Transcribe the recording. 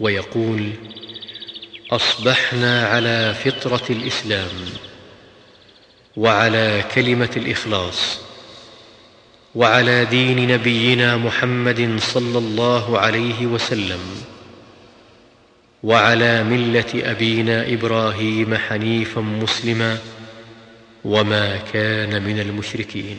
ويقول أصبحنا على فطرة الإسلام وعلى كلمة الإخلاص وعلى دين نبينا محمد صلى الله عليه وسلم وعلى ملة أبينا إبراهيم حنيفا مسلما وما كان من المشركين.